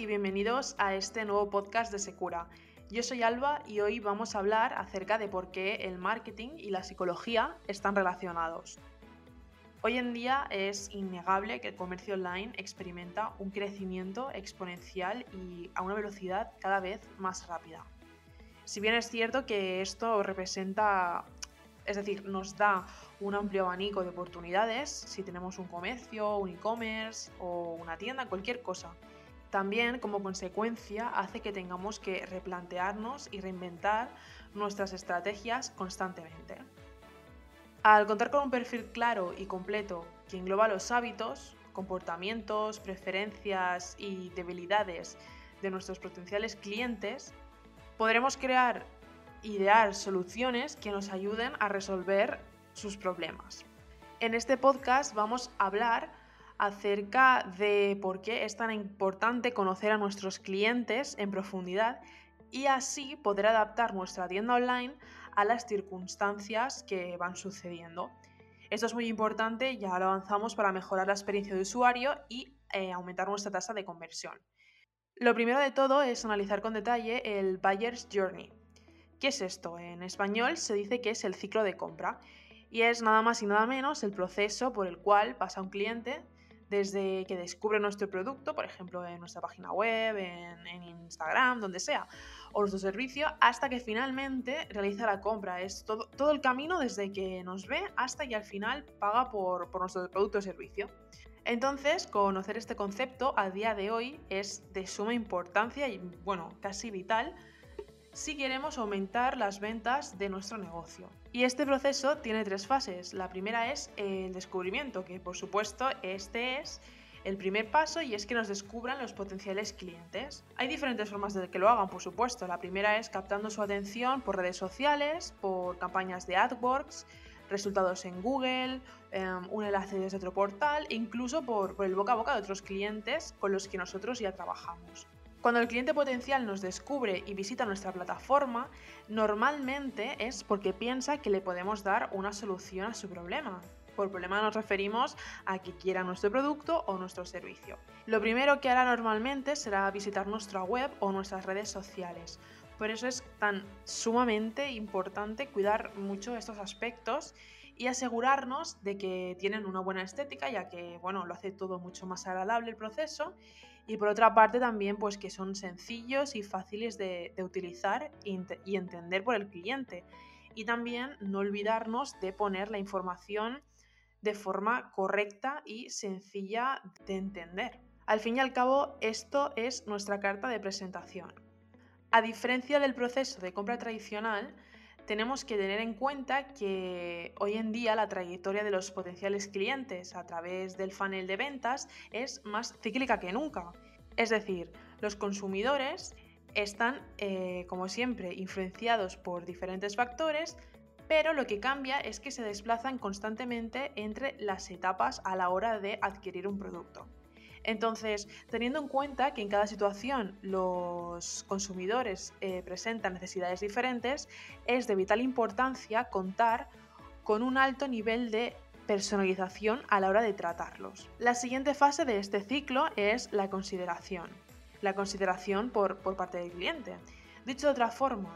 y bienvenidos a este nuevo podcast de Secura. Yo soy Alba y hoy vamos a hablar acerca de por qué el marketing y la psicología están relacionados. Hoy en día es innegable que el comercio online experimenta un crecimiento exponencial y a una velocidad cada vez más rápida. Si bien es cierto que esto representa, es decir, nos da un amplio abanico de oportunidades si tenemos un comercio, un e-commerce o una tienda, cualquier cosa. También, como consecuencia, hace que tengamos que replantearnos y reinventar nuestras estrategias constantemente. Al contar con un perfil claro y completo que engloba los hábitos, comportamientos, preferencias y debilidades de nuestros potenciales clientes, podremos crear, idear soluciones que nos ayuden a resolver sus problemas. En este podcast vamos a hablar acerca de por qué es tan importante conocer a nuestros clientes en profundidad y así poder adaptar nuestra tienda online a las circunstancias que van sucediendo. Esto es muy importante, ya lo avanzamos para mejorar la experiencia de usuario y eh, aumentar nuestra tasa de conversión. Lo primero de todo es analizar con detalle el Buyer's Journey. ¿Qué es esto? En español se dice que es el ciclo de compra y es nada más y nada menos el proceso por el cual pasa un cliente desde que descubre nuestro producto, por ejemplo en nuestra página web, en, Instagram, donde sea, o nuestro servicio, hasta que finalmente realiza la compra. Es todo, todo el camino desde que nos ve hasta que al final paga por, por nuestro producto o servicio. Entonces, conocer este concepto a día de hoy es de suma importancia y, bueno, casi vital si queremos aumentar las ventas de nuestro negocio. Y este proceso tiene tres fases. La primera es el descubrimiento, que por supuesto este es el primer paso y es que nos descubran los potenciales clientes. Hay diferentes formas de que lo hagan, por supuesto. La primera es captando su atención por redes sociales, por campañas de AdWords, resultados en Google, em, un enlace desde otro portal, incluso por el boca a boca de otros clientes con los que nosotros ya trabajamos. Cuando el cliente potencial nos descubre y visita nuestra plataforma, normalmente es porque piensa que le podemos dar una solución a su problema. Por problema nos referimos a que quiera nuestro producto o nuestro servicio. Lo primero que hará normalmente será visitar nuestra web o nuestras redes sociales. Por eso es tan sumamente importante cuidar mucho estos aspectos y asegurarnos de que tienen una buena estética, ya que bueno, lo hace todo mucho más agradable el proceso y por otra parte también pues que son sencillos y fáciles de, utilizar y entender por el cliente. Y también no olvidarnos de poner la información de forma correcta y sencilla de entender. Al fin y al cabo, esto es nuestra carta de presentación. A diferencia del proceso de compra tradicional, tenemos que tener en cuenta que hoy en día la trayectoria de los potenciales clientes a través del funnel de ventas es más cíclica que nunca. Es decir, los consumidores están, eh, como siempre, influenciados por diferentes factores, pero lo que cambia es que se desplazan constantemente entre las etapas a la hora de adquirir un producto. Entonces, teniendo en cuenta que en cada situación los consumidores eh, presentan necesidades diferentes, es de vital importancia contar con un alto nivel de personalización a la hora de tratarlos. La siguiente fase de este ciclo es la consideración. La consideración por, por parte del cliente. Dicho de otra forma,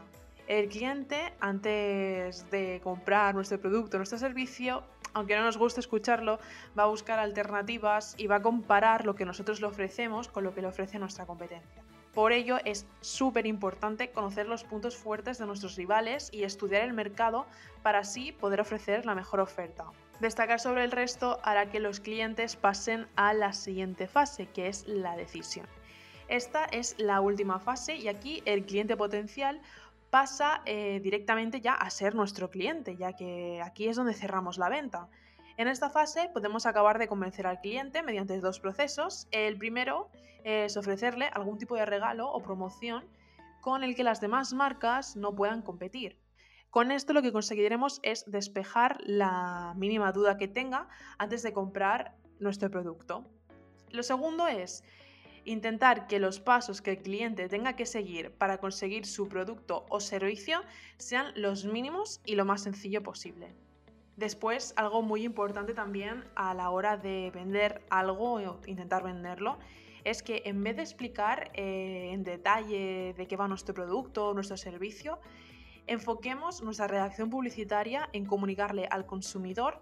el cliente antes de comprar nuestro producto, nuestro servicio, aunque no nos guste escucharlo, va a buscar alternativas y va a comparar lo que nosotros le ofrecemos con lo que le ofrece nuestra competencia. Por ello es súper importante conocer los puntos fuertes de nuestros rivales y estudiar el mercado para así poder ofrecer la mejor oferta. Destacar sobre el resto hará que los clientes pasen a la siguiente fase, que es la decisión. Esta es la última fase y aquí el cliente potencial pasa eh, directamente ya a ser nuestro cliente, ya que aquí es donde cerramos la venta. En esta fase podemos acabar de convencer al cliente mediante dos procesos. El primero es ofrecerle algún tipo de regalo o promoción con el que las demás marcas no puedan competir. Con esto lo que conseguiremos es despejar la mínima duda que tenga antes de comprar nuestro producto. Lo segundo es intentar que los pasos que el cliente tenga que seguir para conseguir su producto o servicio sean los mínimos y lo más sencillo posible. Después, algo muy importante también a la hora de vender algo o intentar venderlo es que en vez de explicar eh, en detalle de qué va nuestro producto o nuestro servicio, enfoquemos nuestra redacción publicitaria en comunicarle al consumidor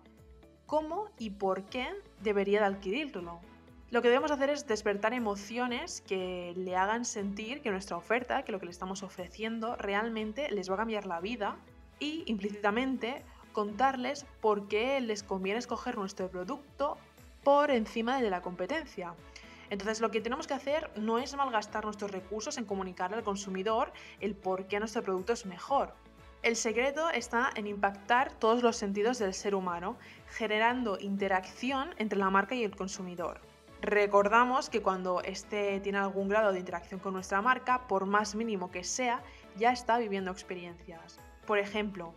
cómo y por qué debería de adquirirlo. Lo que debemos hacer es despertar emociones que le hagan sentir que nuestra oferta, que lo que le estamos ofreciendo, realmente les va a cambiar la vida y implícitamente contarles por qué les conviene escoger nuestro producto por encima de la competencia. Entonces lo que tenemos que hacer no es malgastar nuestros recursos en comunicarle al consumidor el por qué nuestro producto es mejor. El secreto está en impactar todos los sentidos del ser humano, generando interacción entre la marca y el consumidor. Recordamos que cuando éste tiene algún grado de interacción con nuestra marca, por más mínimo que sea, ya está viviendo experiencias. Por ejemplo,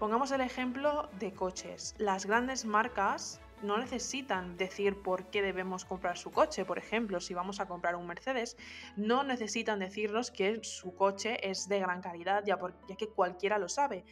pongamos el ejemplo de coches. Las grandes marcas no necesitan decir por qué debemos comprar su coche. Por ejemplo, si vamos a comprar un Mercedes, no necesitan decirnos que su coche es de gran calidad, ya, ya que cualquiera lo sabe.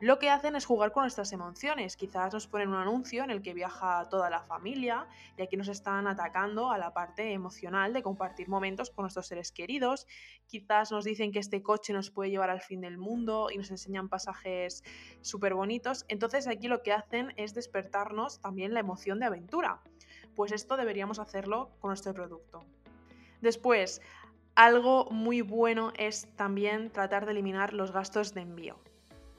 Lo que hacen es jugar con nuestras emociones. Quizás nos ponen un anuncio en el que viaja toda la familia y aquí nos están atacando a la parte emocional de compartir momentos con nuestros seres queridos. Quizás nos dicen que este coche nos puede llevar al fin del mundo y nos enseñan pasajes súper bonitos. Entonces aquí lo que hacen es despertarnos también la emoción de aventura. Pues esto deberíamos hacerlo con nuestro producto. Después, algo muy bueno es también tratar de eliminar los gastos de envío.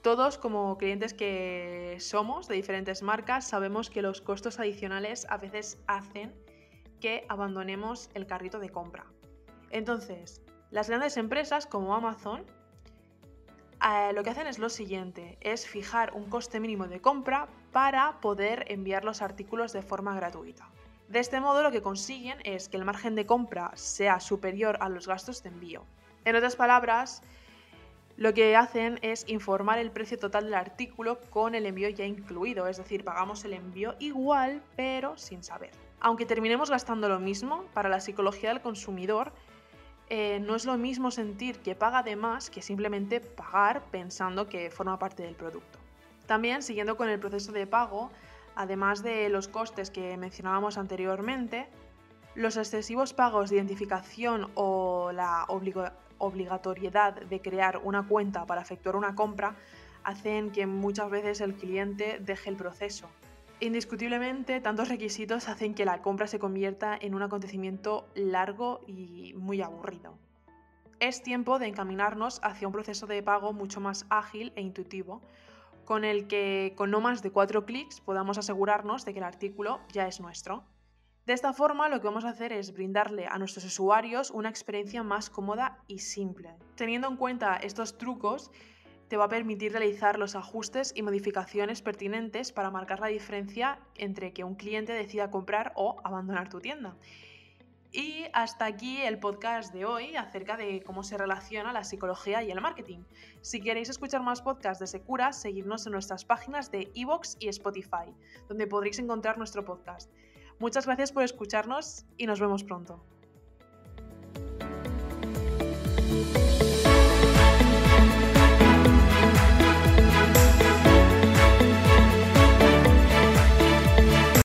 Todos como clientes que somos de diferentes marcas sabemos que los costos adicionales a veces hacen que abandonemos el carrito de compra. Entonces, las grandes empresas como Amazon eh, lo que hacen es lo siguiente, es fijar un coste mínimo de compra para poder enviar los artículos de forma gratuita. De este modo lo que consiguen es que el margen de compra sea superior a los gastos de envío. En otras palabras, lo que hacen es informar el precio total del artículo con el envío ya incluido, es decir, pagamos el envío igual pero sin saber. Aunque terminemos gastando lo mismo, para la psicología del consumidor eh, no es lo mismo sentir que paga de más que simplemente pagar pensando que forma parte del producto. También, siguiendo con el proceso de pago, además de los costes que mencionábamos anteriormente, los excesivos pagos de identificación o la obligatoriedad de crear una cuenta para efectuar una compra hacen que muchas veces el cliente deje el proceso. Indiscutiblemente, tantos requisitos hacen que la compra se convierta en un acontecimiento largo y muy aburrido. Es tiempo de encaminarnos hacia un proceso de pago mucho más ágil e intuitivo, con el que con no más de cuatro clics podamos asegurarnos de que el artículo ya es nuestro. De esta forma lo que vamos a hacer es brindarle a nuestros usuarios una experiencia más cómoda y simple. Teniendo en cuenta estos trucos, te va a permitir realizar los ajustes y modificaciones pertinentes para marcar la diferencia entre que un cliente decida comprar o abandonar tu tienda. Y hasta aquí el podcast de hoy acerca de cómo se relaciona la psicología y el marketing. Si queréis escuchar más podcasts de Secura, seguidnos en nuestras páginas de iVoox y Spotify, donde podréis encontrar nuestro podcast. Muchas gracias por escucharnos y nos vemos pronto.